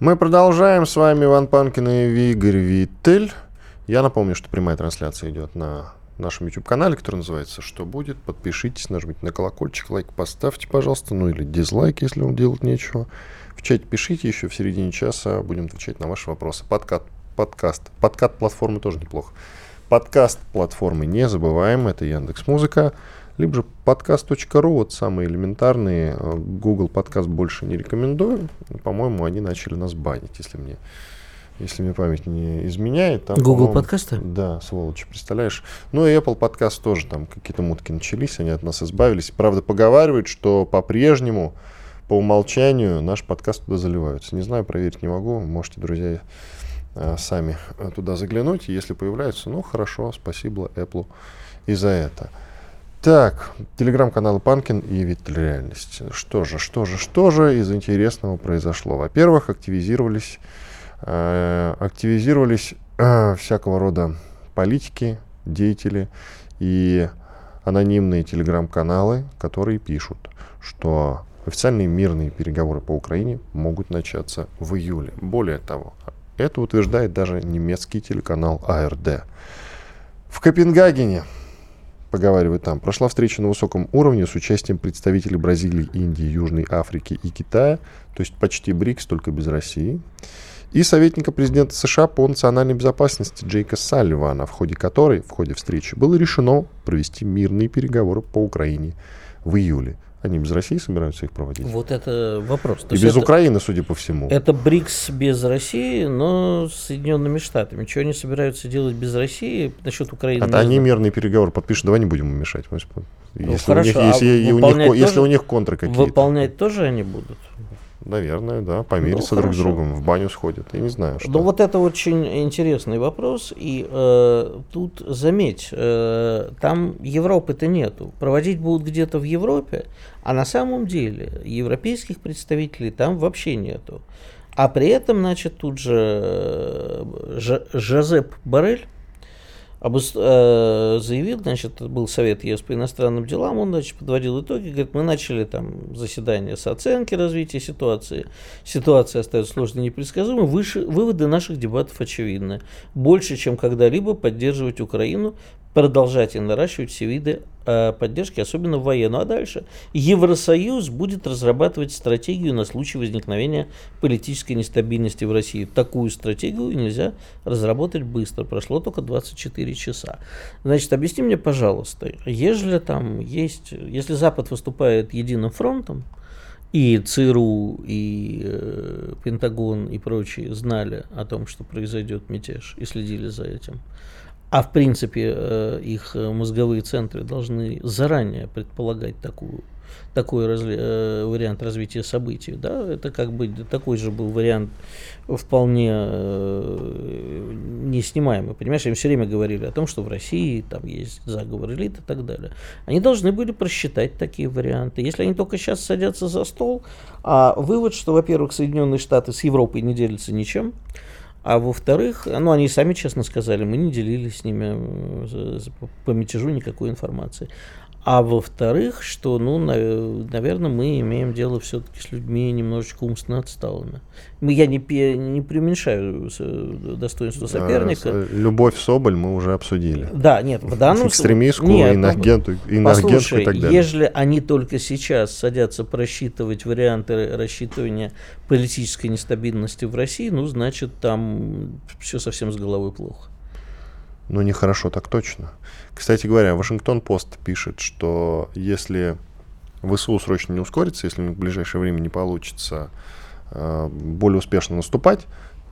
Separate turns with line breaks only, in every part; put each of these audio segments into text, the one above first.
Мы продолжаем. С вами Иван Панкин и Игорь Виттель. Я напомню, что прямая трансляция идет на нашем YouTube-канале, который называется «Что будет?». Подпишитесь, нажмите на колокольчик, лайк поставьте, пожалуйста, ну или дизлайк, если вам делать нечего. В чате пишите еще в середине часа, будем отвечать на ваши вопросы. Подкат, подкаст. Подкат платформы тоже неплохо. Подкаст платформы не забываем, это Яндекс Музыка либо же подкаст.ру, вот самые элементарные. Э, Google подкаст больше не рекомендую. По-моему, они начали нас банить, если мне, если мне память не изменяет.
Там, Google подкасты?
Да, сволочи, представляешь. Ну и Apple подкаст тоже, там какие-то мутки начались, они от нас избавились. Правда, поговаривают, что по-прежнему, по умолчанию, наш подкаст туда заливаются. Не знаю, проверить не могу. Можете, друзья, э, сами туда заглянуть. Если появляются, ну хорошо, спасибо Apple и за это. Так, телеграм-каналы Панкин и Виттель Реальность. Что же, что же, что же из интересного произошло? Во-первых, активизировались, э, активизировались э, всякого рода политики, деятели и анонимные телеграм-каналы, которые пишут, что официальные мирные переговоры по Украине могут начаться в июле. Более того, это утверждает даже немецкий телеканал АРД. В Копенгагене поговаривают там. Прошла встреча на высоком уровне с участием представителей Бразилии, Индии, Южной Африки и Китая, то есть почти БРИКС, только без России, и советника президента США по национальной безопасности Джейка Салливана, в ходе которой, в ходе встречи, было решено провести мирные переговоры по Украине в июле. Они без России собираются их проводить?
Вот это вопрос.
То и без это, Украины, судя по всему.
Это БРИКС без России, но с Соединенными Штатами. Чего они собираются делать без России насчет Украины?
Это они мирные переговоры подпишут, давай не будем им мешать. Ну, если, хорошо, у них, если, а у них, тоже, если у них контры какие-то.
Выполнять тоже они будут?
Наверное, да, помириться ну, друг с другом, в баню сходят, я не знаю. Что.
Ну вот это очень интересный вопрос, и э, тут заметь, э, там Европы-то нету, проводить будут где-то в Европе, а на самом деле европейских представителей там вообще нету. А при этом, значит, тут же э, Жозеп Барель, заявил, значит, был совет ЕС по иностранным делам, он, значит, подводил итоги, говорит, мы начали там заседание с оценки развития ситуации, ситуация остается сложной и непредсказуемой, Выше... выводы наших дебатов очевидны. Больше, чем когда-либо поддерживать Украину продолжать и наращивать все виды э, поддержки, особенно военную. А дальше Евросоюз будет разрабатывать стратегию на случай возникновения политической нестабильности в России. Такую стратегию нельзя разработать быстро. Прошло только 24 часа. Значит, объясни мне, пожалуйста, если там есть, если Запад выступает единым фронтом, и ЦРУ, и э, Пентагон, и прочие знали о том, что произойдет мятеж, и следили за этим а в принципе э, их э, мозговые центры должны заранее предполагать такую такой разли, э, вариант развития событий, да, это как бы такой же был вариант вполне э, неснимаемый. Понимаешь, им все время говорили о том, что в России там есть заговор элит и так далее. Они должны были просчитать такие варианты. Если они только сейчас садятся за стол, а вывод, что, во-первых, Соединенные Штаты с Европой не делятся ничем, а во-вторых, ну, они сами честно сказали, мы не делились с ними э, по мятежу никакой информации. А во-вторых, что, ну, наверное, мы имеем дело все-таки с людьми немножечко умственно отсталыми. Я не, не преуменьшаю достоинство соперника.
Любовь Соболь мы уже обсудили.
Да, нет, в данном.
Экстремистку, нет, инагенту, инагенту и так далее.
если они только сейчас садятся просчитывать варианты рассчитывания политической нестабильности в России, ну, значит, там все совсем с головой плохо.
Ну, нехорошо, так точно. Кстати говоря, Вашингтон-Пост пишет, что если ВСУ срочно не ускорится, если в ближайшее время не получится э, более успешно наступать,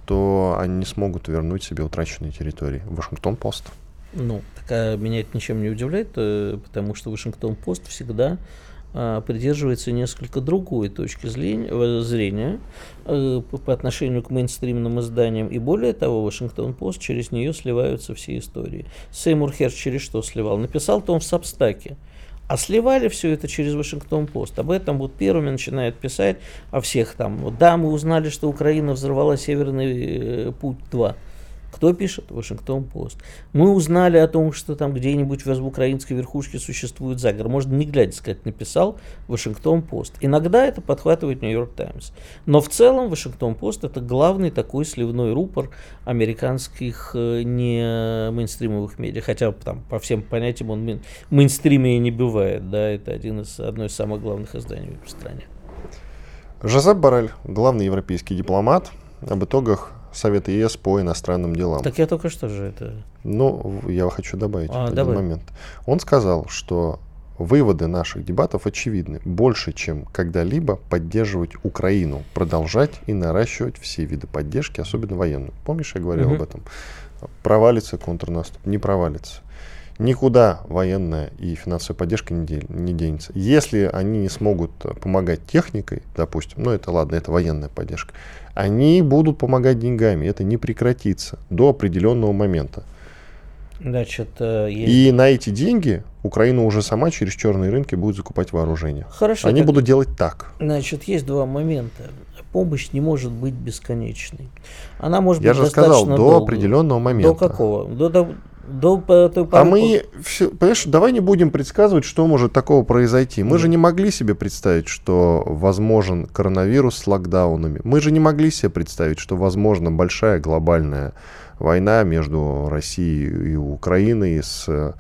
то они не смогут вернуть себе утраченные территории. Вашингтон-Пост.
Ну, так, а меня это ничем не удивляет, э, потому что Вашингтон-Пост всегда придерживается несколько другой точки зрения э, по отношению к мейнстримным изданиям. И более того, Вашингтон-Пост через нее сливаются все истории. Сеймур Херш через что сливал? Написал-то он в Сабстаке. А сливали все это через Вашингтон-Пост. Об этом вот первыми начинают писать о всех там. Да, мы узнали, что Украина взорвала Северный э, путь-2. Кто пишет? Вашингтон-Пост. Мы узнали о том, что там где-нибудь в украинской верхушке существует заговор. Можно не глядя сказать, написал Вашингтон-Пост. Иногда это подхватывает Нью-Йорк Таймс. Но в целом Вашингтон-Пост это главный такой сливной рупор американских э, не мейнстримовых медиа. Хотя там по всем понятиям он мейн, мейнстриме не бывает. Да, это один из, одно из самых главных изданий в стране.
Жозеп Барель, главный европейский дипломат, об итогах Совета ЕС по иностранным делам.
Так я только что же это...
Ну, я хочу добавить
а,
один
давай.
момент. Он сказал, что выводы наших дебатов очевидны. Больше, чем когда-либо поддерживать Украину, продолжать и наращивать все виды поддержки, особенно военную. Помнишь, я говорил
Мгм.
об этом? Провалится контрнаступ, не провалится. Никуда военная и финансовая поддержка не, де- не денется. Если они не смогут э, помогать техникой, допустим, ну это ладно, это военная поддержка, они будут помогать деньгами. Это не прекратится до определенного момента.
Значит, э, есть...
И на эти деньги Украина уже сама через черные рынки будет закупать вооружение.
Хорошо.
Они
как-
будут делать так.
Значит, есть два момента. Помощь не может быть бесконечной. Она может
Я
быть
же сказал,
достаточно
до
долгой.
определенного момента.
До какого? До, до, до по- той
А мы, всё- понимаешь, давай не будем предсказывать, что может такого произойти. Мы же не могли себе представить, что возможен коронавирус с локдаунами. Мы же не могли себе представить, что возможна большая глобальная война между Россией и Украиной, с, э,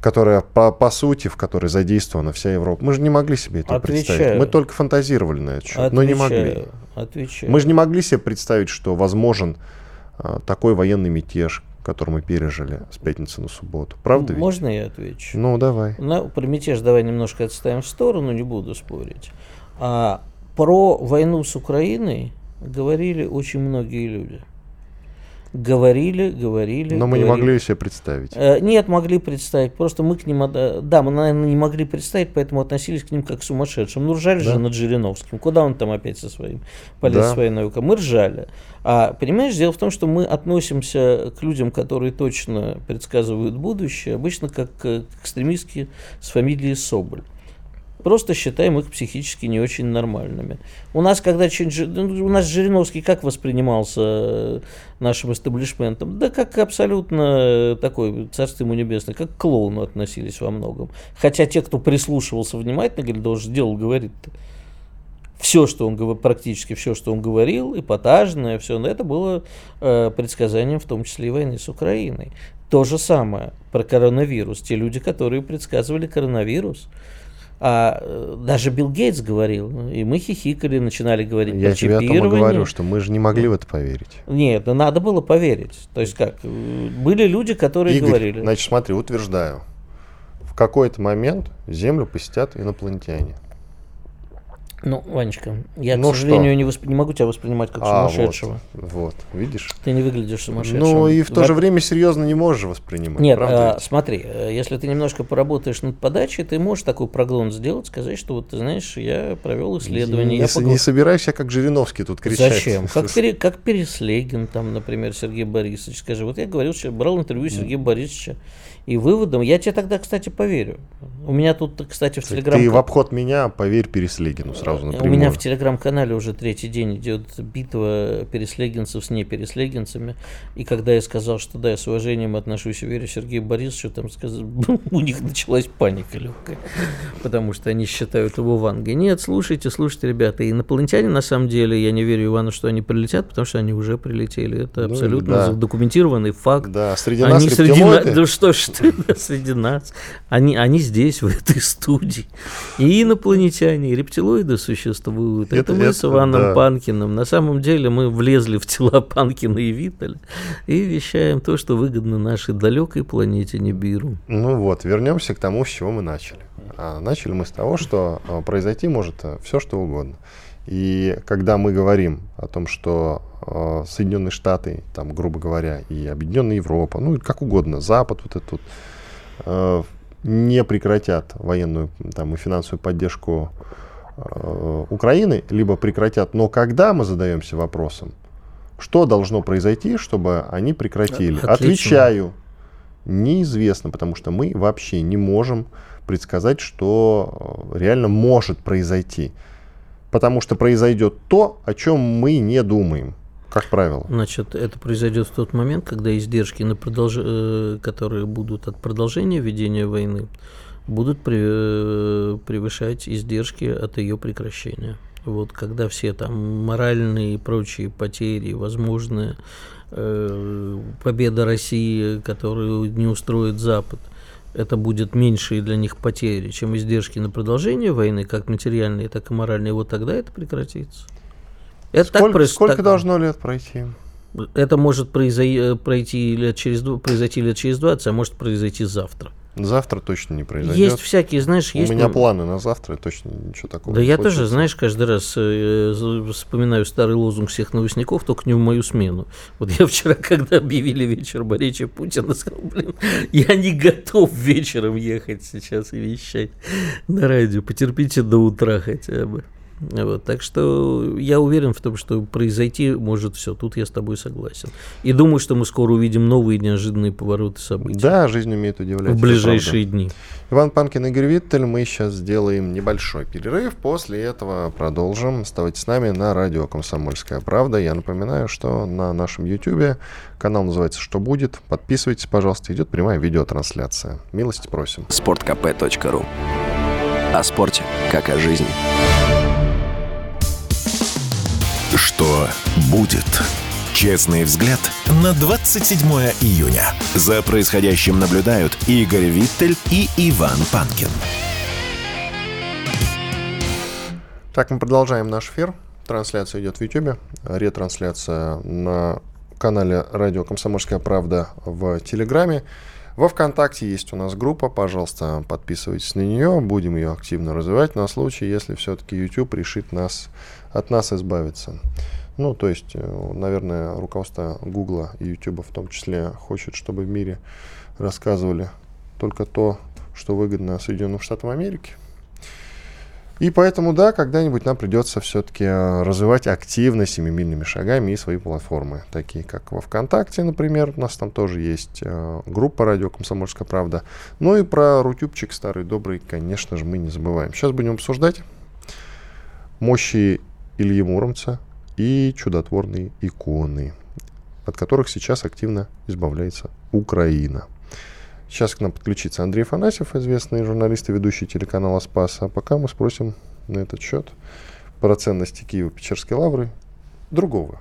которая по, по сути, в которой задействована вся Европа. Мы же не могли себе это представить.
Отвечаю.
Мы только фантазировали на этот счет, но не могли.
Отвечаю, Отвечаю.
Мы же не могли себе представить, что возможен а, такой военный мятеж, который мы пережили с пятницы на субботу. Правда ведь?
Можно я отвечу?
Ну, давай.
На, про мятеж давай немножко отставим в сторону, не буду спорить. А про войну с Украиной говорили очень многие люди. Говорили, говорили.
Но мы не
говорили.
могли ее себе представить.
Э, Нет, могли представить. Просто мы к ним, ода- да, мы, наверное, не могли представить, поэтому относились к ним как к сумасшедшим. Ну, ржали
Да.
же над Жириновским. Куда он там опять со своим полез
Да.
своей наукой? Мы ржали. А, понимаешь, дело в том, что мы относимся к людям, которые точно предсказывают будущее, обычно как к экстремистки с фамилией Соболь. Просто считаем их психически не очень нормальными. У нас, когда ну, у нас Жириновский как воспринимался э, нашим эстаблишментом? Да как абсолютно э, такой, царство ему небесное, как к клоуну относились во многом. Хотя те, кто прислушивался внимательно, говорили, да он же дело говорит-то. Все, что он говорил, практически все, что он говорил, эпатажное, все, это было э, предсказанием, в том числе и войны с Украиной. То же самое про коронавирус. Те люди, которые предсказывали коронавирус, а даже Билл Гейтс говорил, и мы хихикали, начинали говорить
Я
про
тебе о том говорю, что мы же не могли в это поверить.
Нет, ну надо было поверить. То есть как, были люди, которые
Игорь,
говорили.
значит, смотри, утверждаю. В какой-то момент Землю посетят инопланетяне.
Ну, Ванечка, я,
Ну
к сожалению,
что?
не, восп- не могу тебя воспринимать как
А,
сумасшедшего.
вот, вот, видишь?
Ты не выглядишь сумасшедшим.
Ну и в то
Во-
же время серьезно не можешь воспринимать.
Нет,
правда
а, смотри, э, если ты немножко поработаешь над подачей, ты можешь такой прогноз сделать, сказать, что вот ты знаешь, я провел исследование.
не,
я погла-
не собирайся, как Жириновский тут кричать.
Зачем? Как, пере- как Переслегин, там, например, Сергей Борисович. Скажи, вот я говорил, что брал интервью Сергея Борисовича, и выводом, я тебе тогда, кстати, поверю. У меня тут, кстати, в телеграм
Ты в обход меня поверь Переслегину сразу
У
напрямую.
меня в телеграм-канале уже третий день идет битва переслегинцев с непереслегинцами. И когда я сказал, что да, я с уважением отношусь верю Сергею Борисовичу, там сказал, у них началась паника легкая. Потому что они считают его вангой. Нет, слушайте, слушайте, ребята, инопланетяне на самом деле, я не верю Ивану, что они прилетят, потому что они уже прилетели. Это
Ну,
абсолютно
да.
задокументированный факт.
Да, среди нас
Они среди нас,
рептилоиды.
да что ж ты, да, среди нас. Они, они здесь, в этой студии. И инопланетяне, и рептилоиды существуют. Это,
Это-
мы с
это
Иваном
да.
Панкиным. На самом деле мы влезли в тела Панкина и Виталя и вещаем то, что выгодно нашей далекой планете Нибиру.
Ну вот, вернемся к тому, с чего мы начали. А начали мы с того, что а, произойти может все, что угодно. И когда мы говорим о том, что а, Соединенные Штаты, там, грубо говоря, и Объединенная Европа, ну, как угодно, Запад, вот этот а, не прекратят военную там, и финансовую поддержку э, Украины, либо прекратят. Но когда мы задаемся вопросом, что должно произойти, чтобы они прекратили? Отлично. Отвечаю, неизвестно, потому что мы вообще не можем предсказать, что э, реально может произойти. Потому что произойдет то, о чем мы не думаем как правило.
Значит, это произойдет в тот момент, когда издержки, на продолж... Э, которые будут от продолжения ведения войны, будут э, превышать издержки от ее прекращения. Вот когда все там моральные и прочие потери, возможные э, победа России, которую не устроит Запад, это будет меньшие для них потери, чем издержки на продолжение войны, как материальные, так и моральные, вот тогда это прекратится.
Это сколько, так проис... сколько так... должно лет пройти?
Это может произойти, пройти лет через, произойти лет через 20, а может произойти завтра.
Завтра точно не произойдет.
Есть всякие, знаешь,
У
есть...
У меня планы на завтра, точно ничего такого
Да я случится. тоже, знаешь, каждый раз э, вспоминаю старый лозунг всех новостников, только не в мою смену. Вот я вчера, когда объявили вечер Боречи Путина, сказал, блин, я не готов вечером ехать сейчас и вещать на радио. Потерпите до утра хотя бы. Вот, так что я уверен в том, что произойти может все. Тут я с тобой согласен. И думаю, что мы скоро увидим новые неожиданные повороты событий.
Да, жизнь умеет удивлять.
В ближайшие дни.
Иван Панкин, Игорь Виттель. Мы сейчас сделаем небольшой перерыв. После этого продолжим. Оставайтесь с нами на радио «Комсомольская правда». Я напоминаю, что на нашем YouTube канал называется «Что будет?». Подписывайтесь, пожалуйста. Идет прямая видеотрансляция. Милости просим.
sportkp.ru О спорте, как о жизни. Что будет? Честный взгляд на 27 июня. За происходящим наблюдают Игорь Виттель и Иван Панкин.
Так, мы продолжаем наш эфир. Трансляция идет в YouTube, ретрансляция на канале «Радио Комсомольская правда» в Телеграме. Во ВКонтакте есть у нас группа, пожалуйста, подписывайтесь на нее, будем ее активно развивать на случай, если все-таки YouTube решит нас, от нас избавиться. Ну, то есть, э, наверное, руководство Гугла и YouTube в том числе хочет, чтобы в мире рассказывали только то, что выгодно Соединенным Штатам Америки – и поэтому, да, когда-нибудь нам придется все-таки э, развивать активно семимильными шагами и свои платформы, такие как во ВКонтакте, например, у нас там тоже есть э, группа «Радио Комсомольская правда». Ну и про рутюбчик старый добрый, конечно же, мы не забываем. Сейчас будем обсуждать мощи Ильи Муромца и чудотворные иконы, от которых сейчас активно избавляется Украина. Сейчас к нам подключится Андрей Фанасьев, известный журналист и ведущий телеканала «Спас». А пока мы спросим на этот счет про ценности Киева-Печерской лавры другого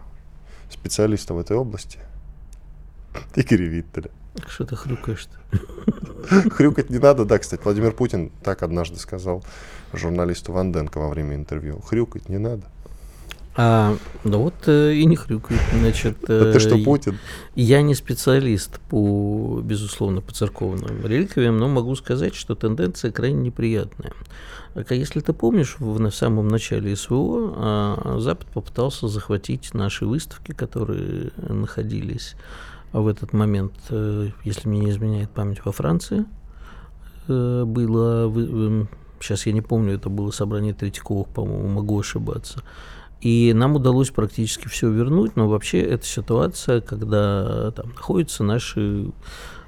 специалиста в этой области, Игоря Виттеля.
Что ты хрюкаешь-то?
Хрюкать не надо, да, кстати. Владимир Путин так однажды сказал журналисту Ванденко во время интервью. Хрюкать не надо.
А, да вот э, и не хрюкает. Значит,
э, ты что, Путин?
Я не специалист по, безусловно, по церковным реликвиям, но могу сказать, что тенденция крайне неприятная. Если ты помнишь, в, самом начале СВО а, Запад попытался захватить наши выставки, которые находились в этот момент, э, если мне не изменяет память, во Франции. Э, было, сейчас я не помню, это было собрание Третьяковых, по-моему, могу ошибаться. И нам удалось практически все вернуть, но вообще это ситуация, когда там находятся наши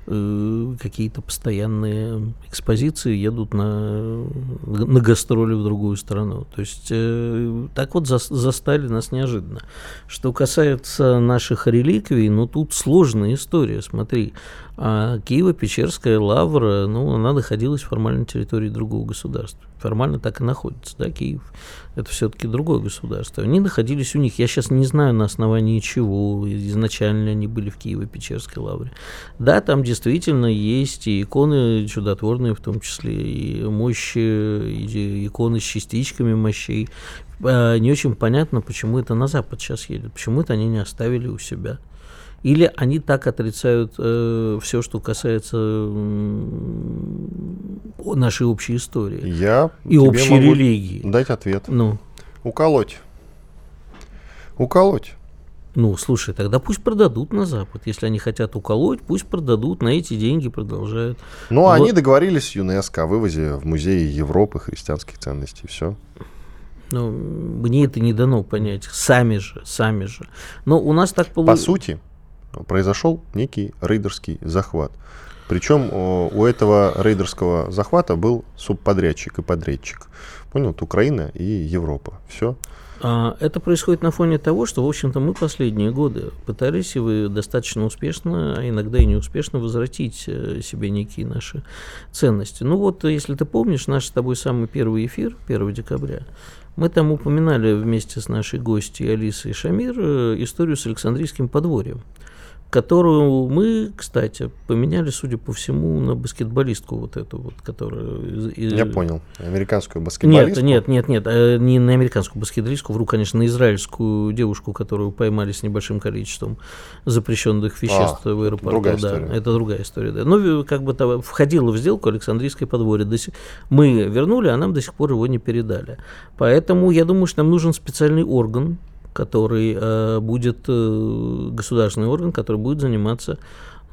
э, какие-то постоянные экспозиции едут на, на гастроли в другую страну. То есть э, так вот за, застали нас неожиданно. Что касается наших реликвий, ну тут сложная история. Смотри, а Киево-Печерская лавра, ну, она находилась формально на территории другого государства. Формально так и находится, да, Киев. Это все-таки другое государство. Они находились у них, я сейчас не знаю на основании чего, изначально они были в Киево-Печерской лавре. Да, там действительно есть и иконы чудотворные, в том числе и мощи, и иконы с частичками мощей. А, не очень понятно, почему это на Запад сейчас едет, почему это они не оставили у себя. Или они так отрицают э, все, что касается э, нашей общей истории
Я
и общей могу религии.
Дать ответ.
Ну.
Уколоть. Уколоть.
Ну, слушай, тогда пусть продадут на Запад. Если они хотят уколоть, пусть продадут, на эти деньги продолжают.
Ну, вот. они договорились с ЮНЕСКО о вывозе в музеи Европы христианских ценностей. Все.
Ну, мне это не дано понять. Сами же, сами же. Но у нас так
получилось. По сути, произошел некий рейдерский захват. Причем у этого рейдерского захвата был субподрядчик и подрядчик. Понял? Вот Украина и Европа. Все.
А, это происходит на фоне того, что, в общем-то, мы последние годы пытались, и вы достаточно успешно, а иногда и неуспешно, возвратить э, себе некие наши ценности. Ну вот, если ты помнишь, наш с тобой самый первый эфир, 1 декабря, мы там упоминали вместе с нашей гостьей Алисой Шамир э, историю с Александрийским подворьем которую мы, кстати, поменяли, судя по всему, на баскетболистку вот эту вот, которая...
Я понял. Американскую баскетболистку?
Нет, нет, нет, нет, э, не на американскую баскетболистку, вру, конечно, на израильскую девушку, которую поймали с небольшим количеством запрещенных веществ а, в аэропорту. Другая да, история. это другая история, да. Ну, как бы того, входила в сделку Александрийское подворье. До сих... Мы вернули, а нам до сих пор его не передали. Поэтому я думаю, что нам нужен специальный орган, который э, будет э, государственный орган, который будет заниматься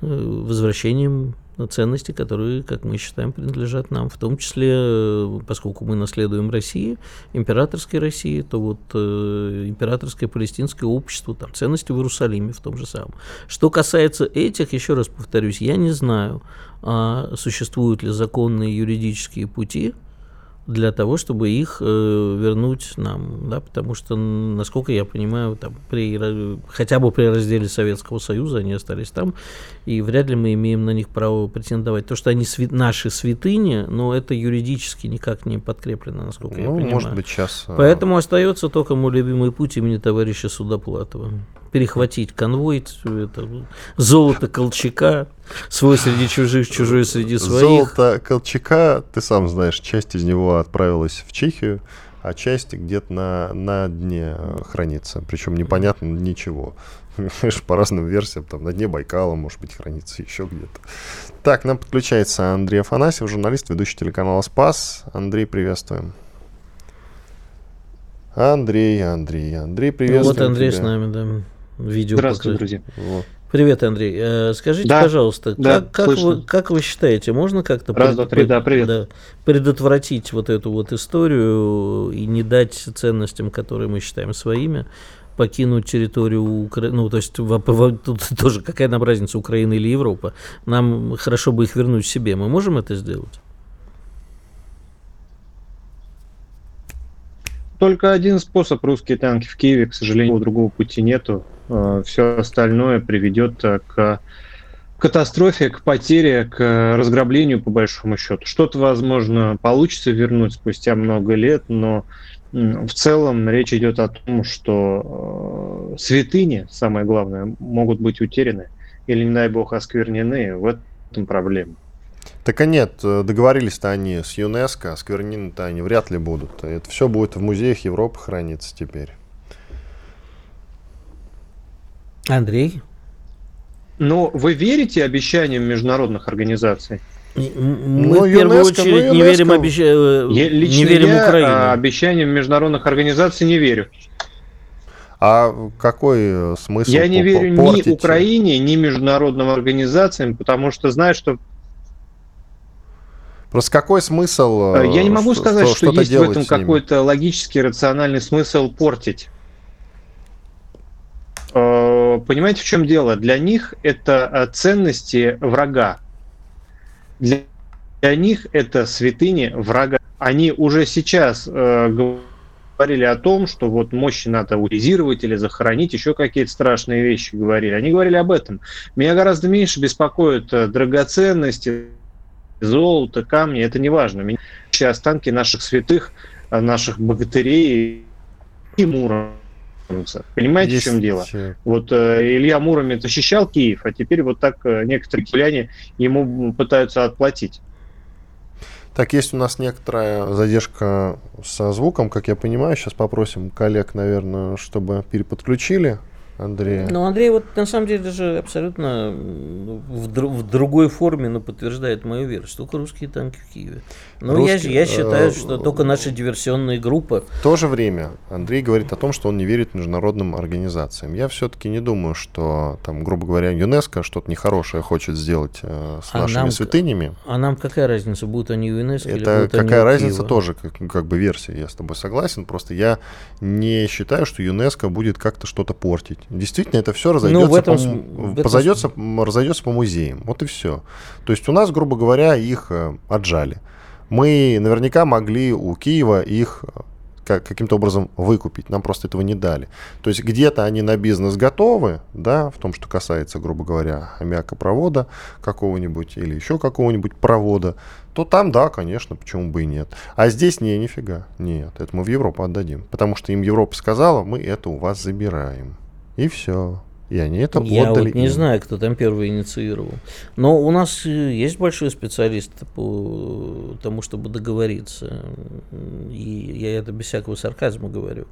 э, возвращением ценностей, которые, как мы считаем, принадлежат нам, в том числе, поскольку мы наследуем России, императорской России, то вот э, императорское палестинское общество, там ценности в Иерусалиме в том же самом. Что касается этих, еще раз повторюсь, я не знаю, а существуют ли законные юридические пути, для того, чтобы их э, вернуть нам, да, потому что, насколько я понимаю, там, при, хотя бы при разделе Советского Союза они остались там, и вряд ли мы имеем на них право претендовать. То, что они сви- наши святыни, но это юридически никак не подкреплено, насколько ну, я понимаю.
может быть, сейчас...
Э, Поэтому остается только мой любимый путь имени товарища Судоплатова. Перехватить конвой, это, золото Колчака, Свой среди чужих, чужой среди своих.
Золото Колчака, ты сам знаешь, часть из него отправилась в Чехию, а часть где-то на, на дне хранится. Причем непонятно ничего. По разным версиям, там на дне Байкала, может быть, хранится еще где-то. Так, нам подключается Андрей Афанасьев, журналист, ведущий телеканала «Спас». Андрей, приветствуем. Андрей, Андрей, Андрей, приветствуем
Вот Андрей
тебя.
с нами, да. Видео
Здравствуйте, друзья.
Вот. Привет, Андрей. Э, скажите, да, пожалуйста, да, как, как, вы, как вы считаете, можно как-то
Раз, пред, два, три, да, привет. Да,
предотвратить вот эту вот историю и не дать ценностям, которые мы считаем своими, покинуть территорию Украины, ну, то есть в, в, тут тоже какая нам разница, Украина или Европа, нам хорошо бы их вернуть себе, мы можем это сделать?
Только один способ русские танки в Киеве, к сожалению, другого пути нету. Э, Все остальное приведет э, к катастрофе, к потере, к разграблению по большому счету. Что-то, возможно, получится вернуть спустя много лет, но в целом речь идет о том, что э, святыни, самое главное, могут быть утеряны или, не дай бог, осквернены. В этом проблема.
Так а нет, договорились-то они с ЮНЕСКО, осквернены-то они вряд ли будут. Это все будет в музеях Европы храниться теперь.
Андрей?
Но вы верите обещаниям международных организаций?
Мы ну, в первую ЮНЕСКО, очередь ну, не верим, обещ... Э,
я, лично не верим я Украине. А, обещаниям международных организаций не верю.
А какой э, смысл?
Я не верю портить? ни Украине, ни международным организациям, потому что знаю, что
Просто какой смысл?
Э, я не могу что, сказать, что, что есть в этом какой-то логический, рациональный смысл портить. Э, понимаете, в чем дело? Для них это э, ценности врага. Для, для них это святыни врага. Они уже сейчас э, говорили о том, что вот мощи надо утилизировать или захоронить, еще какие-то страшные вещи говорили. Они говорили об этом. Меня гораздо меньше беспокоят э, драгоценности, золото, камни, это не важно. Меня останки наших святых, наших богатырей и Мура Понимаете, Есть в чем дело? Вот э, Илья Муромец защищал Киев, а теперь вот так э, некоторые киевляне ему пытаются отплатить.
Так, есть у нас некоторая задержка со звуком, как я понимаю. Сейчас попросим коллег, наверное, чтобы переподключили Андрея.
Ну, Андрей вот на самом деле даже абсолютно в, дру- в другой форме, но подтверждает мою версию. Только русские танки в Киеве. Ну, я,
Русские,
я считаю,
э,
что только наши диверсионные группы.
В то же время Андрей говорит о том, что он не верит международным организациям. Я все-таки не думаю, что, там, грубо говоря, ЮНЕСКО что-то нехорошее хочет сделать э, с
А
нашими
нам-
святынями.
А нам какая разница, будут они ЮНЕСКО или
Это
будут они
какая
у
разница
Киева?
тоже, как, как бы версия, я с тобой согласен. Просто я не считаю, что ЮНЕСКО будет как-то что-то портить. Действительно, это все разойдется,
Ну, в этом
по,
в этом
разойдется по музеям. Вот и все. То есть у нас, грубо говоря, их э, отжали. Мы наверняка могли у Киева их э, ка- каким-то образом выкупить. Нам просто этого не дали. То есть где-то они на бизнес готовы, да, в том, что касается, грубо говоря, аммиакопровода какого-нибудь или еще какого-нибудь провода, то там, да, конечно, почему бы и нет. А здесь не, нифига, нет, это мы в Европу отдадим. Потому что им Европа сказала, мы это у вас забираем. И все. И они это
Я
отдали
вот не
им.
знаю, кто там первый инициировал. Но у нас э, есть большой специалист по тому, чтобы договориться. И я это без всякого сарказма говорю.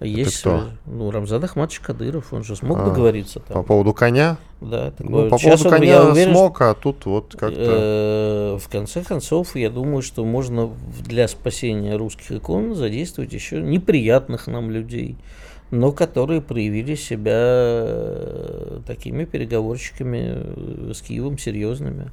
Есть,
кто?
э, ну, Рамзан Ахматович Кадыров, он же смог
А,
договориться
По
там.
повоу коня?
Да, так
Ну,
вот,
по
сейчас
поводу
он- я
коня
уверен,
смог, а тут вот как-то...
Э, В конце концов, я думаю, что можно для спасения русских икон задействовать еще неприятных нам людей, но которые проявили себя э, такими переговорщиками э, с Киевом серьезными.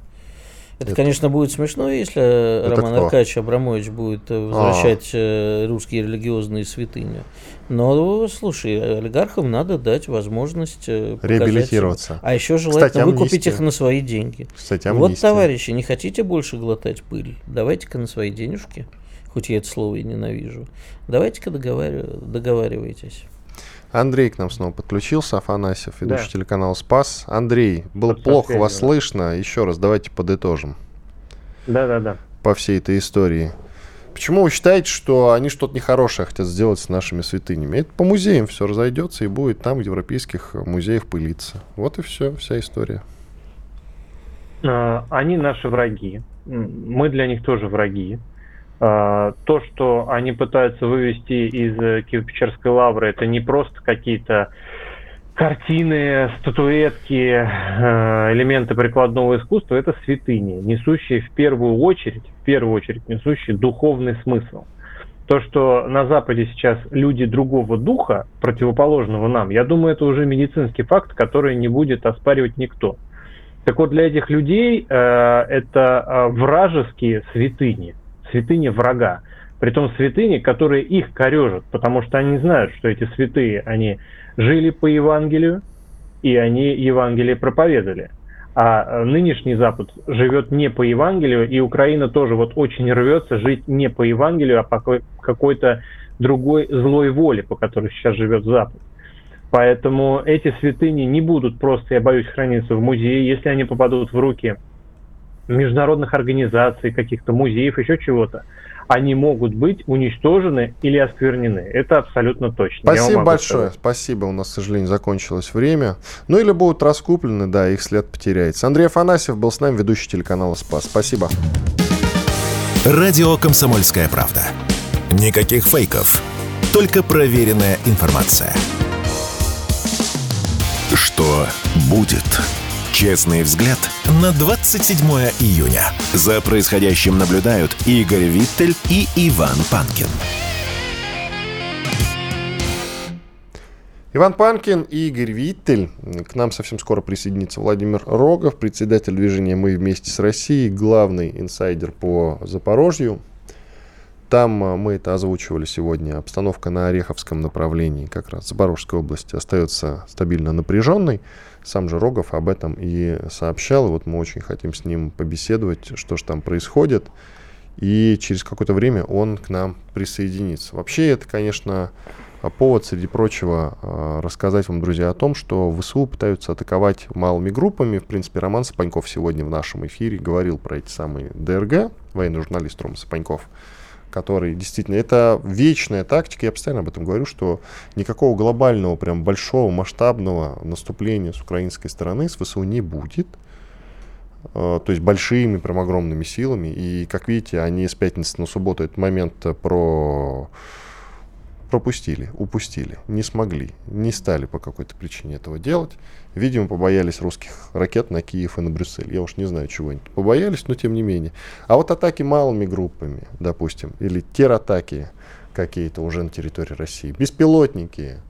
Это,
Это-
конечно, будет смешно, если Роман
кто?
Аркадьевич Абрамович будет э, возвращать э, русские религиозные святыни. Но, слушай, олигархам надо дать возможность
Реабилитироваться.
себя. А еще желательно
Кстати,
выкупить их на свои деньги.
Кстати,
Вот,
амнистия.
товарищи, не хотите больше глотать пыль? Давайте-ка на свои денежки, хоть я это слово и ненавижу. Давайте-ка договаривай- договаривайтесь.
Андрей к нам снова подключился, Афанасьев, ведущий
Да.
телеканал «Спас». Андрей, было плохо вас слышно. Еще раз давайте подытожим
Да-да-да.
по всей этой истории. Почему вы считаете, что они что-то нехорошее хотят сделать с нашими святынями? Это по музеям все разойдется и будет там, в европейских музеях пылиться. Вот и все, вся история.
А, Они наши враги. Мы для них тоже враги. А, То, что они пытаются вывести из э, Киево-Печерской лавры, это не просто какие-то картины, статуэтки, э, элементы прикладного искусства, это святыни, несущие в первую очередь, в первую очередь, несущие духовный смысл. То, что на Западе сейчас люди другого духа, противоположного нам, я думаю, это уже медицинский факт, который не будет оспаривать никто. Так вот, для этих людей э, это э, вражеские святыни, святыни врага. Притом святыни, которые их корежат, потому что они знают, что эти святые, они жили по Евангелию, и они Евангелие проповедовали. А э, нынешний Запад живет не по Евангелию, и Украина тоже вот очень рвется жить не по Евангелию, а по какой- какой-то другой злой воле, по которой сейчас живет Запад. Поэтому эти святыни не будут просто, я боюсь, храниться в музее, если они попадут в руки международных организаций, каких-то музеев, еще чего-то. Они могут быть уничтожены или осквернены. Это абсолютно точно.
Спасибо большое.
сказать.
Спасибо. У нас, к сожалению, закончилось время. Ну или будут раскуплены, да, их след потеряется. Андрей Афанасьев был с нами, ведущий телеканала «Спас». Спасибо.
Радио «Комсомольская правда». Никаких фейков, только проверенная информация. Что будет? Честный взгляд на 27 июня. За происходящим наблюдают Игорь Виттель и Иван Панкин.
Иван Панкин и Игорь Виттель. К нам совсем скоро присоединится Владимир Рогов, председатель движения «Мы вместе с Россией», главный инсайдер по Запорожью. Там а, мы это озвучивали сегодня. Обстановка на Ореховском направлении, как раз Запорожской области, остается стабильно напряженной. Сам же Рогов об этом и сообщал. И вот мы очень хотим с ним побеседовать, что же там происходит. И через какое-то время он к нам присоединится. Вообще это, конечно, повод, среди прочего, а, рассказать вам, друзья, о том, что ВСУ пытаются атаковать малыми группами. В принципе, Роман Сапаньков сегодня в нашем эфире говорил про эти самые ДРГ, военный журналист Рома Сапаньков, который действительно, это вечная тактика, я постоянно об этом говорю, что никакого глобального, прям большого, масштабного наступления с украинской стороны с ВСУ не будет. Э, то есть большими, прям огромными силами. И, как видите, они с пятницы на субботу этот момент э, про пропустили, упустили, не смогли, не стали по какой-то причине этого делать. Видимо, побоялись русских ракет на Киев и на Брюссель. Я уж не знаю, чего они побоялись, но тем не менее. А вот атаки малыми группами, допустим, или тератаки какие-то уже на территории России, беспилотники,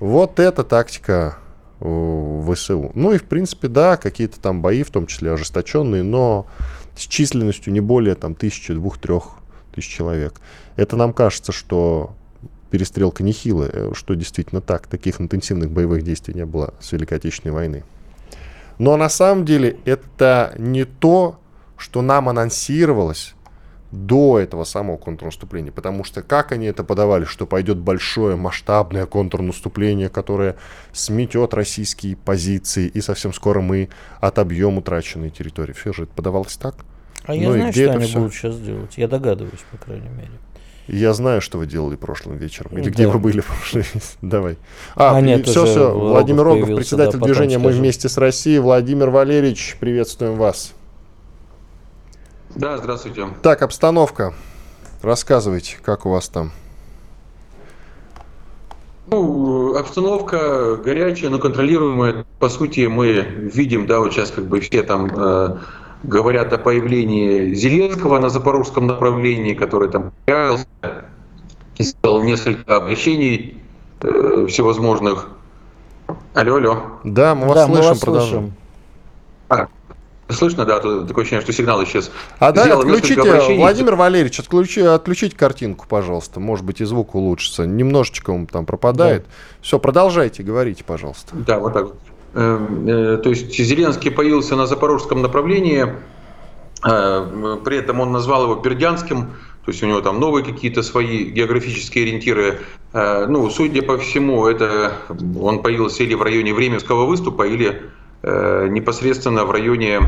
вот эта тактика ВСУ. Ну и, в принципе, да, какие-то там бои, в том числе ожесточенные, но с численностью не более там тысячи, двух, трех тысяч человек. Это нам кажется, что перестрелка нехилая, э, что действительно так. Таких интенсивных боевых действий не было с Великой Отечественной войны. Но на самом деле это не то, что нам анонсировалось до этого самого контрнаступления. Потому что как они это подавали, что пойдет большое масштабное контрнаступление, которое сметет российские позиции, и совсем скоро мы отобьем утраченные территории. Все же это подавалось так.
А я ну, знаю, что они все? будут сейчас делать. Я догадываюсь, по крайней мере.
Я знаю, что вы делали прошлым вечером. Или да. где вы были прошлый Давай. А, а нет, все, все. Владимир Рогов, председатель да, движения «Мы вместе с Россией». Владимир Валерьевич, приветствуем вас.
Да, здравствуйте.
Так, обстановка. Рассказывайте, как у вас там?
Ну, обстановка горячая, но контролируемая. По сути, мы видим, да, вот сейчас как бы все там э, говорят о появлении Зеленского на запорожском направлении, который там появился, сделал несколько обращений э, всевозможных. Алло, алло.
Да, мы вас да, слышим, мы вас слышим.
А, Слышно, да, такое ощущение, что сигнал исчез.
А да, отключите, Владимир Валерьевич, отключи, отключите картинку, пожалуйста. Может быть, и звук улучшится. Немножечко он там пропадает. Да. Все, продолжайте, говорите, пожалуйста.
Да, вот так вот. Эм, э, то есть Зеленский появился на запорожском направлении, э, при этом он назвал его Бердянским, то есть у него там новые какие-то свои географические ориентиры. Э, ну, судя по всему, это он появился или в районе Временского выступа, или непосредственно в районе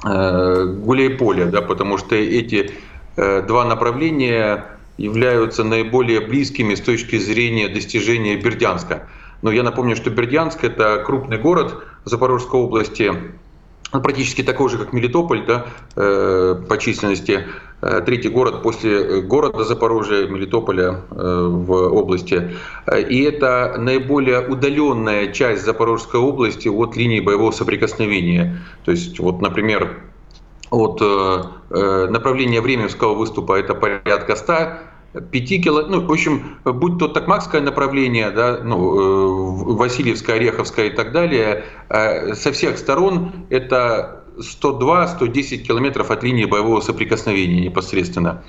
Гуляйполя, да, потому что эти два направления являются наиболее близкими с точки зрения достижения Бердянска. Но я напомню, что Бердянск – это крупный город Запорожской области, он практически такой же, как Мелитополь, да, э, по численности. Э, третий город после города Запорожья, Мелитополя э, в области. И это наиболее удаленная часть Запорожской области от линии боевого соприкосновения. То есть, вот, например, от э, направления Временского выступа это порядка 100 5 кило, ну, в общем, будь то Токмакское направление, да, ну, э, Васильевское, Ореховское и так далее, э, со всех сторон это 102-110 километров от линии боевого соприкосновения непосредственно.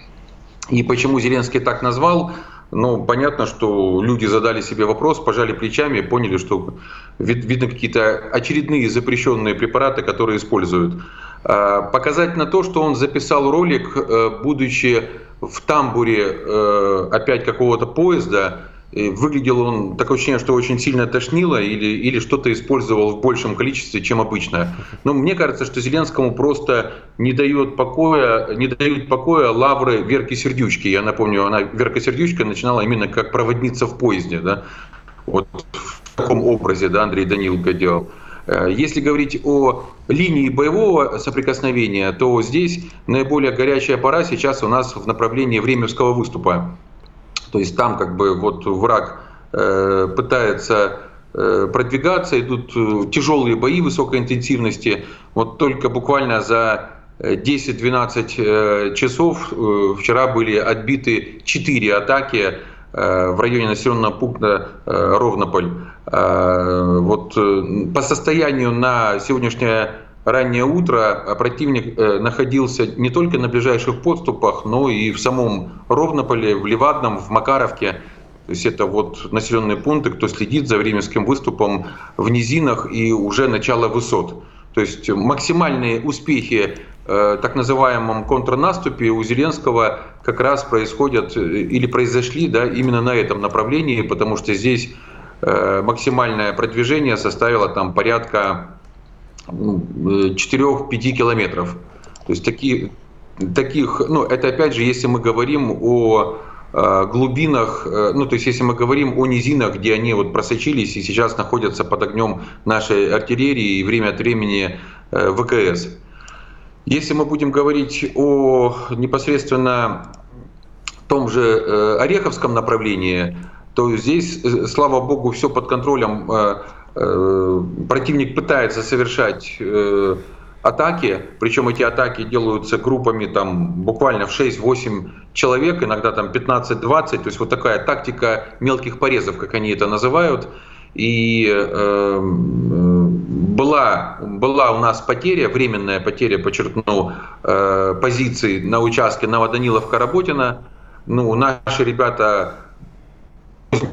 И почему Зеленский так назвал? Ну, понятно, что люди задали себе вопрос, пожали плечами, поняли, что видно какие-то очередные запрещенные препараты, которые используют. А, показать на то, что он записал ролик, э, будучи в тамбуре э, опять какого-то поезда, выглядел он, такое ощущение, что очень сильно тошнило или, или что-то использовал в большем количестве, чем обычно. Но мне кажется, что Зеленскому просто не дает покоя, не дают покоя лавры Верки Сердючки. Я напомню, она, Верка Сердючка начинала именно как проводница в поезде. Да? Вот в таком образе да, Андрей Данилко делал. Э, если говорить о линии боевого соприкосновения, то здесь наиболее горячая пора сейчас у нас в направлении Временского выступа. То есть там как бы вот враг э, пытается э, продвигаться, идут тяжелые бои высокой интенсивности. Вот только буквально за 10-12 часов вчера были отбиты 4 атаки в районе населенного пункта Ровнополь. А, вот э, по состоянию на сегодняшнее раннее утро противник э, находился не только на ближайших подступах, но и в самом Ровнополе, в Левадном, в Макаровке. То есть это вот населенные пункты, кто следит за временским выступом в низинах и уже начало высот. То есть максимальные успехи э, так называемом контрнаступе у Зеленского как раз происходят или произошли да, именно на этом направлении, потому что здесь Э, максимальное продвижение составило там порядка 4-5 ну, э, километров. То есть такие, таких, ну это опять же, если мы говорим о э, глубинах, ну то есть если мы говорим о низинах, где они вот просочились и сейчас находятся под огнем нашей артиллерии и время от времени ВКС. Если мы будем говорить о непосредственно том же э, Ореховском направлении, то здесь, э, слава богу, все под контролем. Противник пытается совершать атаки, причем эти атаки делаются группами там буквально в 6-8 человек, иногда там 15-20, то есть вот такая тактика мелких порезов, как они это называют. И э, была, была у нас потеря, временная потеря, подчеркну, э, позиций на участке Новоданиловка-Работина. Ну, наши ребята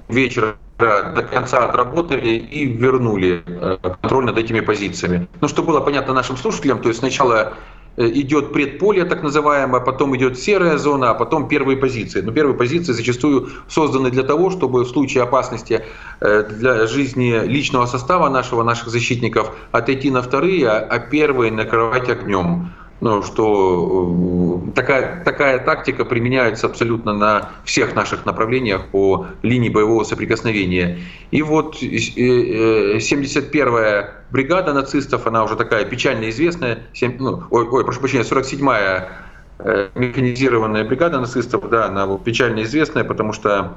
вечера до конца отработали и вернули э, контроль над этими позициями. Ну, что было понятно нашим слушателям, то есть сначала идет предполье, так называемое, потом идет серая зона, а потом первые позиции. Но первые позиции зачастую созданы для того, чтобы в случае опасности э, для жизни личного состава нашего, наших защитников отойти на вторые, а первые накрывать огнем ну, что э, такая, такая тактика применяется абсолютно на всех наших направлениях по линии боевого соприкосновения. И вот 71-я э, бригада нацистов, она уже такая печально известная, 7, ну, ой, ой, прошу прощения, 47-я э, механизированная бригада нацистов, да, она печально известная, потому что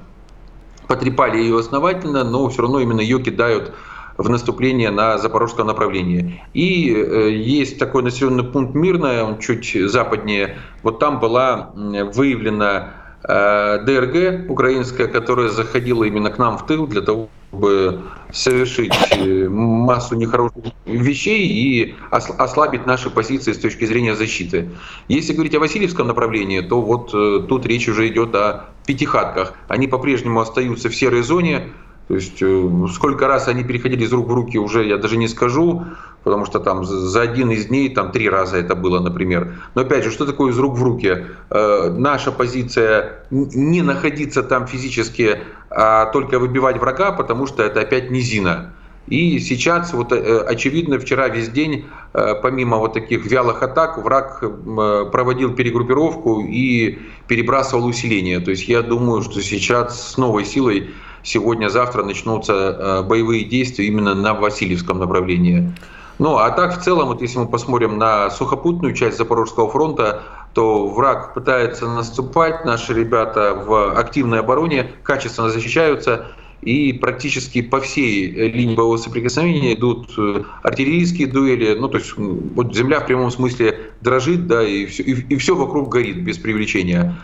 потрепали ее основательно, но все равно именно ее кидают в наступление на запорожском направлении. И э, есть такой населенный пункт Мирное, он чуть западнее. Вот там была выявлена э, ДРГ украинская, которая заходила именно к нам в тыл для того, чтобы совершить э, массу нехороших вещей и ослабить наши позиции с точки зрения защиты. Если говорить о Васильевском направлении, то вот тут речь уже идет о пятихатках. Они по-прежнему остаются в серой зоне, то есть э, сколько раз они переходили из рук в руки, уже я даже не скажу, потому что там за один из дней там три раза это было, например. Но опять же, что такое из рук в руки? Э, наша позиция не находиться там физически, а только выбивать врага, потому что это опять низина. И сейчас, вот э, очевидно, вчера весь день, помимо вот таких вялых атак, враг проводил перегруппировку и перебрасывал усиление. То есть я думаю, что сейчас с новой силой сегодня-завтра начнутся э, боевые действия именно на Васильевском направлении. Ну, а так в целом, вот если мы посмотрим на сухопутную часть Запорожского фронта, то враг пытается наступать, наши ребята в активной обороне качественно защищаются, и практически по всей линии боевого соприкосновения идут э, артиллерийские дуэли, ну то есть вот земля в прямом смысле дрожит, да, и все, и, и все вокруг горит без привлечения.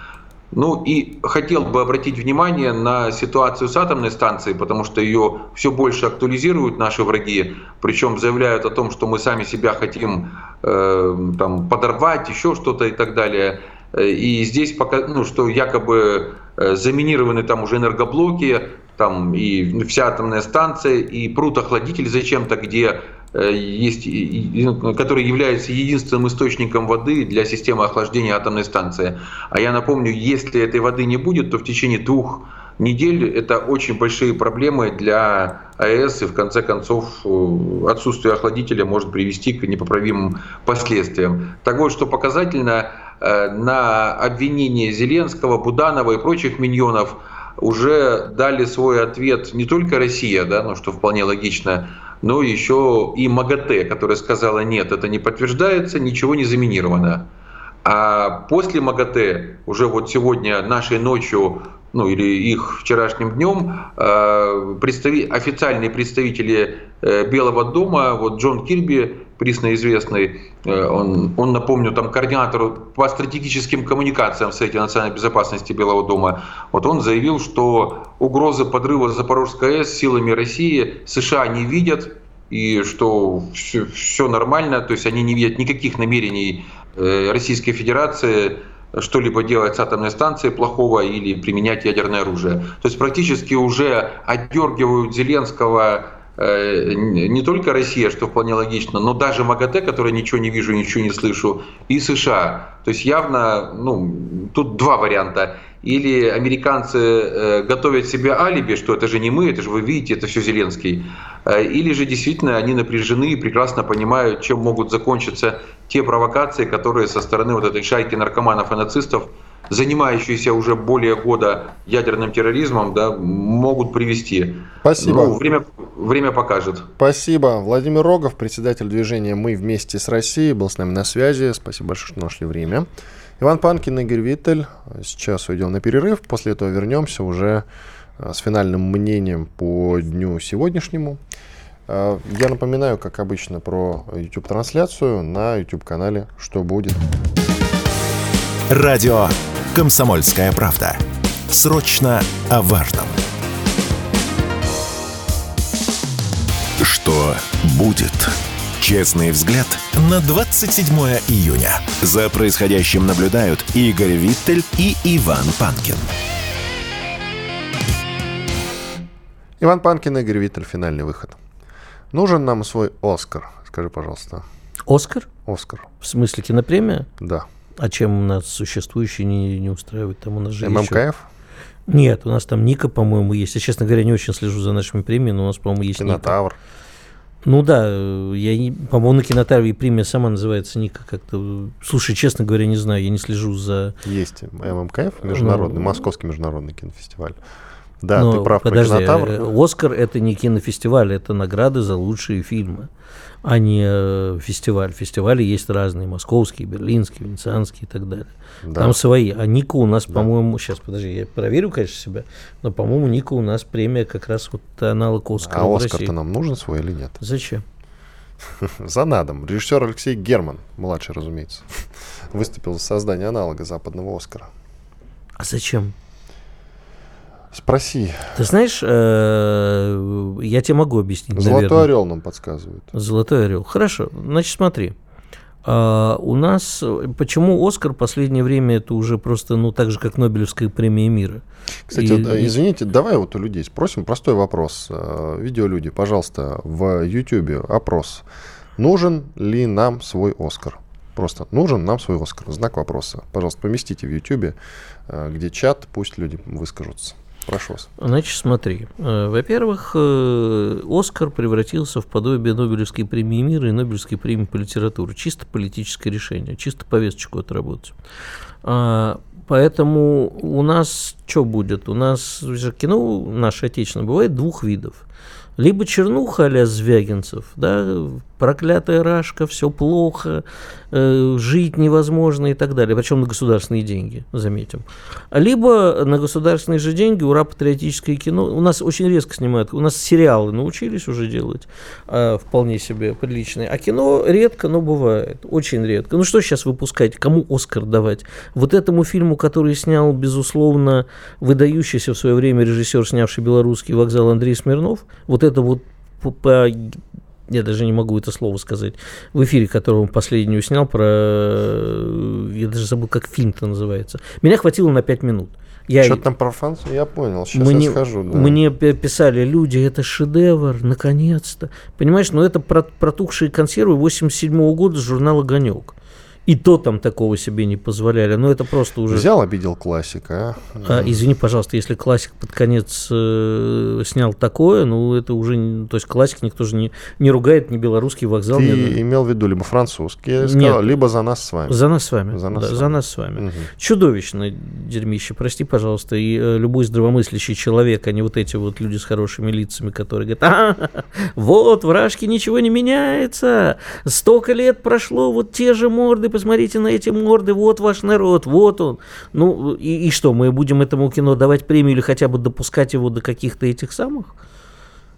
Ну и хотел бы обратить внимание на ситуацию с атомной станцией, потому что ее все больше актуализируют наши враги, причем заявляют о том, что мы сами себя хотим э, там, подорвать, еще что-то и так далее. И здесь пока, ну, что якобы э, заминированы там уже энергоблоки, там и вся атомная станция, и пруд охладитель зачем-то, где Э, есть, который является единственным источником воды для системы охлаждения атомной станции. А я напомню, если этой воды не будет, то в течение двух недель это очень большие проблемы для АЭС, и в конце концов э, отсутствие охладителя может привести к непоправимым последствиям. Так вот, что показательно, э, на обвинение Зеленского, Буданова и прочих миньонов уже дали свой ответ не только Россия, да, ну, что вполне логично, но еще и МАГАТЭ, которая сказала, нет, это не подтверждается, ничего не заминировано. А после МАГАТЭ, уже вот сегодня, нашей ночью, ну или их вчерашним днем, э, представи, официальные представители э, Белого дома, вот Джон Кирби, присно известный, э, он, он, напомню, там координатор по стратегическим коммуникациям в Совете национальной безопасности Белого дома, вот он заявил, что угрозы подрыва Запорожской АЭС силами России США не видят, и что все, все нормально, то есть они не видят никаких намерений э, Российской Федерации что-либо делать с атомной станцией плохого или применять ядерное оружие. То есть практически уже отдергивают Зеленского не только Россия, что вполне логично, но даже МАГАТЭ, который ничего не вижу, ничего не слышу, и США. То есть явно, ну, тут два варианта. Или американцы э, готовят себе алиби, что это же не мы, это же вы видите, это все Зеленский. Э, или же действительно они напряжены и прекрасно понимают, чем могут закончиться те провокации, которые со стороны вот этой шайки наркоманов и нацистов занимающиеся уже более года ядерным терроризмом, да, могут привести.
Спасибо.
Ну, время, время покажет.
Спасибо. Владимир Рогов, председатель движения «Мы вместе с Россией», был с нами на связи. Спасибо большое, что нашли время. Иван Панкин, Игорь Виттель. Сейчас уйдем на перерыв. После этого вернемся уже с финальным мнением по дню сегодняшнему. Я напоминаю, как обычно, про YouTube-трансляцию на YouTube-канале «Что будет?».
Радио «Комсомольская правда». Срочно о важном. Что будет? Честный взгляд на 27 июня. За происходящим наблюдают Игорь Виттель и Иван Панкин.
Иван Панкин, Игорь Виттель, финальный выход. Нужен нам свой Оскар, скажи, пожалуйста.
Оскар?
Оскар.
В смысле кинопремия?
Да.
А чем у нас существующие не, не устраивает? Там у нас же
ММКФ?
Еще... Нет, у нас там Ника, по-моему, есть. Я, честно говоря, не очень слежу за нашими премиями, но у нас, по-моему, есть
Кинотавр.
Ника. Ну да, я, не, по-моему, на кинотавре премия сама называется Ника как-то. Слушай, честно говоря, не знаю, я не слежу за...
Есть ММКФ, международный, ну, Московский международный кинофестиваль. Да,
но,
ты прав
подожди,
про кинотавр.
Э, Оскар – это не кинофестиваль, это награды за лучшие фильмы а не э, фестиваль. Фестивали есть разные, московские, берлинские, венецианские и так далее. Да. Там свои. А Ника у нас, да. по-моему, сейчас, подожди, я проверю, конечно, себя, но, по-моему, Ника у нас премия как раз вот аналог Оскара
А Оскар-то нам нужен свой или нет?
Зачем?
За надом. Режиссер Алексей Герман, младший, разумеется, выступил за создание аналога западного Оскара.
А зачем?
Спроси.
Ты знаешь, э, я тебе могу объяснить.
Золотой
наверное.
орел нам подсказывает.
Золотой орел. Хорошо. Значит, смотри. А, у нас почему Оскар в последнее время это уже просто, ну, так же, как Нобелевская премия мира.
Кстати, и, вот, извините, давай вот у людей спросим простой вопрос. Э, видеолюди, пожалуйста, в YouTube опрос. Нужен ли нам свой Оскар? Просто нужен нам свой Оскар. Знак вопроса. Пожалуйста, поместите в YouTube, э, где чат, пусть люди выскажутся. Прошу вас.
Значит, смотри. Э, во-первых, э, Оскар превратился в подобие Нобелевской премии мира и Нобелевской премии по литературе. Чисто политическое решение, чисто повесточку отработать. А, поэтому у нас что будет? У нас кино наше отечественное бывает двух видов. Либо чернуха а Звягинцев, да, проклятая Рашка, все плохо, э, жить невозможно и так далее. Причем на государственные деньги, заметим. Либо на государственные же деньги, ура, патриотическое кино. У нас очень резко снимают, у нас сериалы научились уже делать э, вполне себе приличные. А кино редко, но бывает, очень редко. Ну что сейчас выпускать, кому Оскар давать? Вот этому фильму, который снял, безусловно, выдающийся в свое время режиссер, снявший белорусский вокзал Андрей Смирнов, вот это вот по, по я даже не могу это слово сказать, в эфире, который он последнюю снял, про... Я даже забыл, как фильм-то называется. Меня хватило на пять минут.
Я... Что там про Францию? Я понял, сейчас
мне,
я схожу. Да.
Мне писали люди, это шедевр, наконец-то. Понимаешь, но это протухшие консервы 87 -го года с журнала «Огонек». И то там такого себе не позволяли. Но это просто уже...
Взял, обидел классика,
а? а извини, пожалуйста, если классик под конец э, снял такое, ну это уже... То есть классик никто же не, не ругает, ни белорусский вокзал.
Ты
ни...
имел в виду либо французский, я сказал, Нет, либо за нас с вами.
За нас с вами. За нас, да, с, вами. За нас с вами. Угу. Чудовищное дерьмище, прости, пожалуйста. И э, любой здравомыслящий человек, а не вот эти вот люди с хорошими лицами, которые говорят, а, вот, в Рашке ничего не меняется, столько лет прошло, вот те же морды посмотрите на эти морды, вот ваш народ, вот он. Ну, и, и что, мы будем этому кино давать премию или хотя бы допускать его до каких-то этих самых?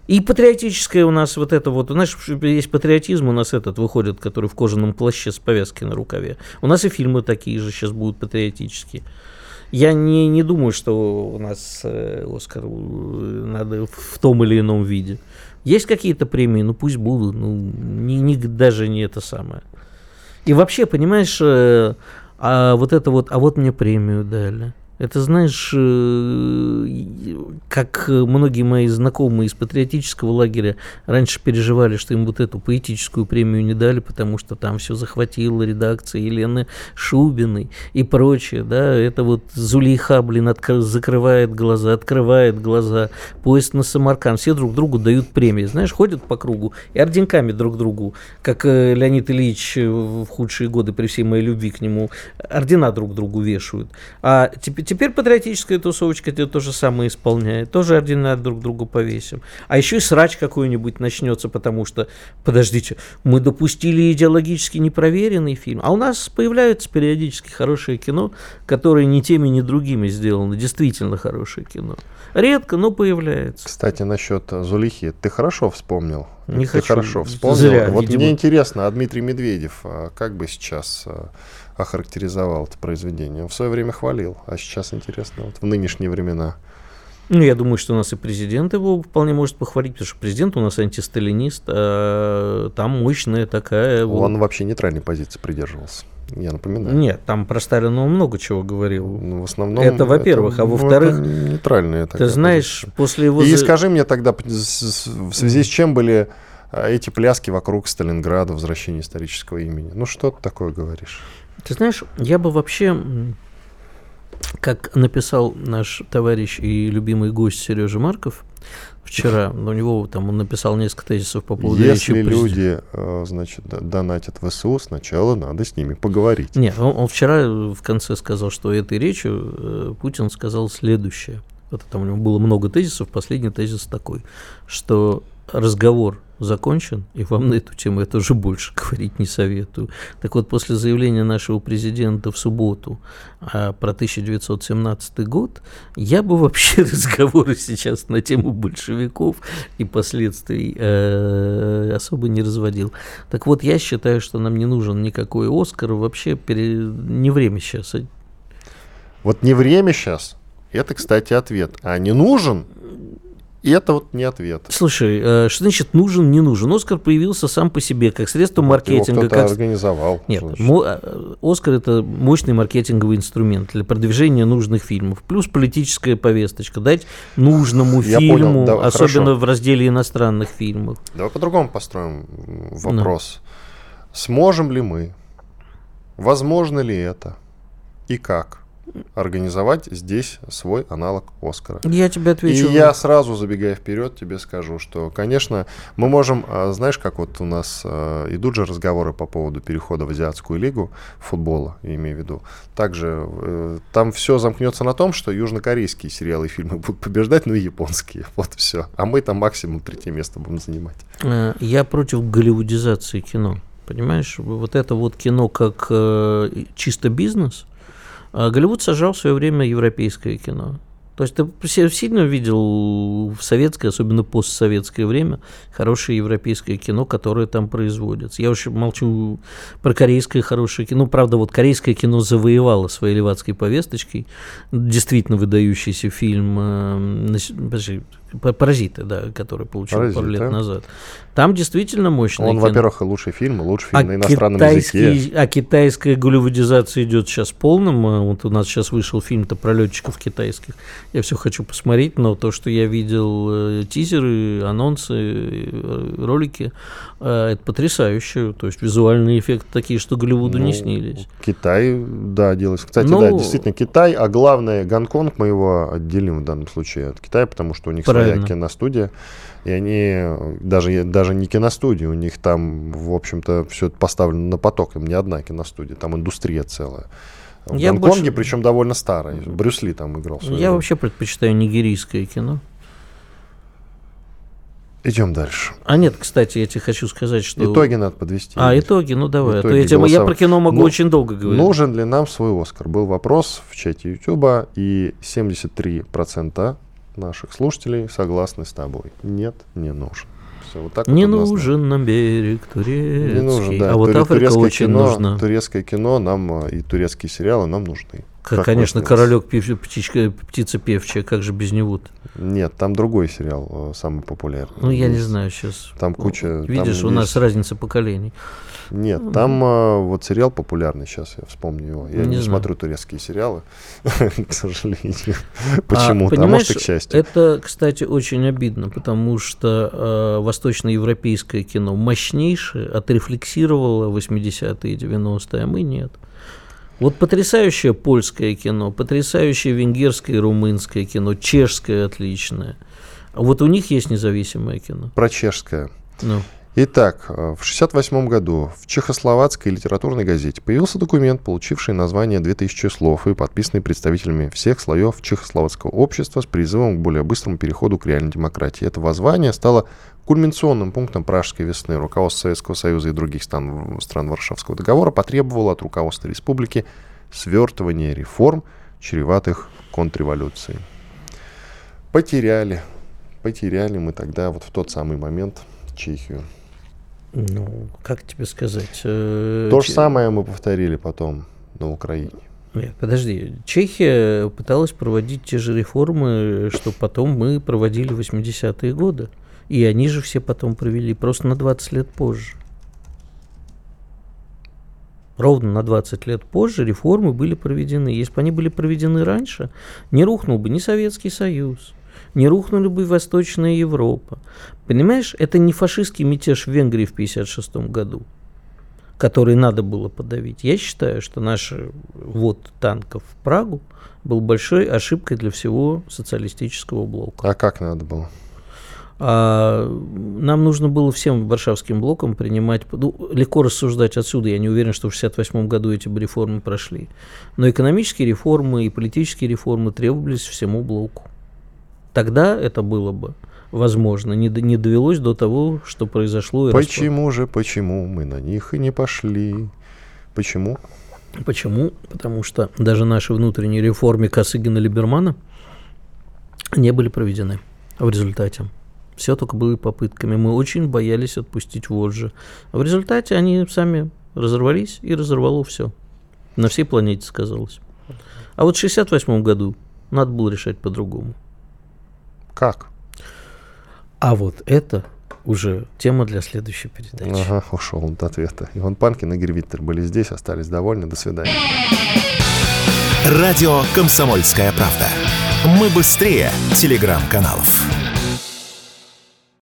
И патриотическое у нас вот это вот, знаешь, есть патриотизм у нас этот выходит, который в кожаном плаще с повязкой на рукаве. У нас и фильмы такие же сейчас будут патриотические. Я не, не думаю, что у нас э, Оскар э, надо в том или ином виде. Есть какие-то премии, ну пусть будут, ну не, не, даже не это самое. И вообще, понимаешь, э, а вот это вот, а вот мне премию дали. Это, знаешь, э, как многие мои знакомые из патриотического лагеря раньше переживали, что им вот эту поэтическую премию не дали, потому что там все захватила редакция Елены Шубиной и прочее, да, это вот Зулейха, блин, отк- закрывает глаза, открывает глаза, поезд на Самарканд, все друг другу дают премии, знаешь, ходят по кругу и орденками друг другу, как э, Леонид Ильич в худшие годы при всей моей любви к нему, ордена друг другу вешают. А теперь теперь патриотическая тусовочка это то же самое исполняет. Тоже ордена друг другу повесим. А еще и срач какой-нибудь начнется, потому что, подождите, мы допустили идеологически непроверенный фильм. А у нас появляются периодически хорошее кино, которое ни теми, ни другими сделано. Действительно хорошее кино. Редко, но появляется.
Кстати, насчет Зулихи, ты хорошо вспомнил.
Не
ты
хочу.
хорошо вспомнил.
Зря,
вот
видимо.
мне интересно, а Дмитрий Медведев а, как бы сейчас а, охарактеризовал это произведение? Он в свое время хвалил, а сейчас интересно, вот в нынешние времена.
Ну, я думаю, что у нас и президент его вполне может похвалить, потому что президент у нас антисталинист, а там мощная такая... вот-
Он вообще нейтральной позиции придерживался. Я напоминаю.
Нет, там про Сталина он много чего говорил.
Ну, в основном...
Это, во-первых, а
ну,
во-вторых,
это нейтральная
Ты
такая
знаешь,
позиция.
после его...
И скажи мне тогда, в связи с чем были а, эти пляски вокруг Сталинграда, возвращения исторического имени? Ну, что ты такое говоришь?
Ты знаешь, я бы вообще, как написал наш товарищ и любимый гость Сережа Марков вчера, у него там он написал несколько тезисов по поводу
Если
речи
люди, э, значит, донатят в СУ, сначала надо с ними поговорить.
Нет, он, он вчера в конце сказал, что этой речью э, Путин сказал следующее. Вот там у него было много тезисов. Последний тезис такой, что разговор закончен, и вам на эту тему я тоже больше говорить не советую. Так вот, после заявления нашего президента в субботу а, про 1917 год, я бы вообще разговоры сейчас на тему большевиков и последствий э, особо не разводил. Так вот, я считаю, что нам не нужен никакой Оскар, вообще пере- не время сейчас.
Вот не время сейчас, это, кстати, ответ. А не нужен, это вот не ответ.
Слушай, э, что значит нужен, не нужен? Оскар появился сам по себе, как средство
Его
маркетинга.
кто-то
Как...
организовал.
Нет, мо- э, Оскар это мощный маркетинговый инструмент для продвижения нужных фильмов. Плюс политическая повесточка. Дать нужному
Я
фильму,
понял, да,
особенно
хорошо.
в разделе иностранных фильмов.
Давай по-другому построим вопрос. Сможем ли мы, возможно ли это и как организовать здесь свой аналог Оскара?
Я тебе отвечу.
И я сразу, забегая вперед, тебе скажу, что, конечно, мы можем, а, знаешь, как вот у нас а, идут же разговоры по поводу перехода в Азиатскую лигу футбола, я имею в виду. Также э, там все замкнется на том, что южнокорейские сериалы и фильмы будут побеждать, ну и японские. Вот все. А мы там максимум третье место будем занимать.
Э, Я против голливудизации кино. Понимаешь, вот это вот кино как э, чисто бизнес. А Голливуд сажал в свое время европейское кино. То есть ты сильно видел в советское, особенно постсоветское время, хорошее европейское кино, которое там производится. Я уж молчу про корейское хорошее кино. Ну, Правда, вот корейское кино завоевало своей левацкой повесточкой. Действительно выдающийся фильм э, нас- подожди, «Па- «Паразиты», да, который получил пару
«Паразиты».
лет назад. Там действительно мощное
Он,
кино.
во-первых, и лучший фильм, и лучший
А,
фильм на иностранном языке.
а китайская голливудизация идет сейчас полным. А Вот у нас сейчас вышел фильм-то про летчиков китайских. Я все хочу посмотреть, но то, что я видел э, тизеры, анонсы, э, ролики, э, это потрясающе. То есть визуальные эффекты такие, что Голливуду не
Ну,
снились.
Китай, да, делается. Кстати,
Ну-
да, действительно, Китай, а главное, Гонконг мы его отделим в данном случае от Китая, потому что у них своя
Правильно.
киностудия, и они даже, даже не киностудия, у них там, в общем-то, все это поставлено на поток, им не одна киностудия, там индустрия целая. В
Я
Гонконге,
больше-
причем довольно старая. Брюс Ли там играл.
Я вообще предпочитаю нигерийское кино.
Идем дальше.
А нет, кстати, я тебе хочу сказать, что...
Итоги надо подвести.
А, итоги, ну давай. а то
Итоги
я, тебе- я
голосов-
про кино могу
Ну,
очень долго говорить.
Нужен ли нам свой Оскар? Был вопрос в чате Ютуба, и 73% наших слушателей согласны с тобой. Нет, не нужен. Все, вот так вот
Не
однозначно.
нужен нам берег турецкий.
Не нужен, да.
А вот
Туре-
Африка
турецкое
очень
кино,
нужна.
Турецкое кино нам а, и турецкие сериалы нам нужны. Как
Конечно, королек птичка, птица певчая, как же без него -то?
Нет, там другой сериал э, самый популярный.
Ну, я не
Есть.
знаю сейчас.
Там куча-
Видишь,
там
у нас
есть-
разница поколений.
Нет, там а, вот сериал популярный, сейчас я вспомню его. Я
Не
не, смотрю турецкие сериалы, к сожалению. Почему-то, а, может и к счастью.
Это, кстати, очень обидно, потому что э, восточноевропейское кино мощнейшее отрефлексировало 80-е и 90-е, а мы нет. Вот потрясающее польское кино, потрясающее венгерское и румынское кино, чешское отличное. А вот у них есть независимое кино.
Про чешское.
Ну,
Итак, э, в 1968 году в Чехословацкой литературной газете появился документ, получивший название «2000 слов» и подписанный представителями всех слоев чехословацкого общества с призывом к более быстрому переходу к реальной демократии. Это воззвание стало кульминационным пунктом Пражской весны. Руководство Советского Союза и других стран, стран Варшавского договора потребовало от руководства республики свертывания реформ, чреватых контрреволюцией. Потеряли, потеряли мы тогда вот в тот самый момент Чехию.
Ну, как тебе сказать? э,
То же самое мы повторили потом на Украине.
Нет, подожди. Чехия пыталась проводить те же реформы, что потом мы проводили в 80-е годы. И они же все потом провели, просто на 20 лет позже. Ровно на 20 лет позже реформы были проведены. Если бы они были проведены раньше, не рухнул бы ни Советский Союз, не рухнули бы и Восточная Европа. Понимаешь, это не фашистский мятеж в Венгрии в 1956 году, который надо было подавить. Я считаю, что наш ввод танков в Прагу был большой ошибкой для всего социалистического блока.
А как надо было?
А нам нужно было всем варшавским блокам принимать... Ну, легко рассуждать отсюда, я не уверен, что в 1968 году эти бы реформы прошли. Но экономические реформы и политические реформы требовались всему блоку. Тогда это было бы возможно. Не, не довелось до того, что произошло. и распад.
Почему же, почему мы на них и не пошли? Почему?
Почему? Потому что даже наши внутренние реформы Косыгина-Либермана не были проведены в результате. Все только были попытками. Мы очень боялись отпустить вожжи. А в результате они сами разорвались и разорвало все. На всей планете сказалось. А вот в 68 году надо было решать по-другому.
Как?
А вот это уже тема для следующей передачи.
Ага, ушел от ответа. Иван Панкин и Игорь Виттер были здесь, остались довольны. До свидания.
Радио «Комсомольская правда». Мы быстрее телеграм-каналов.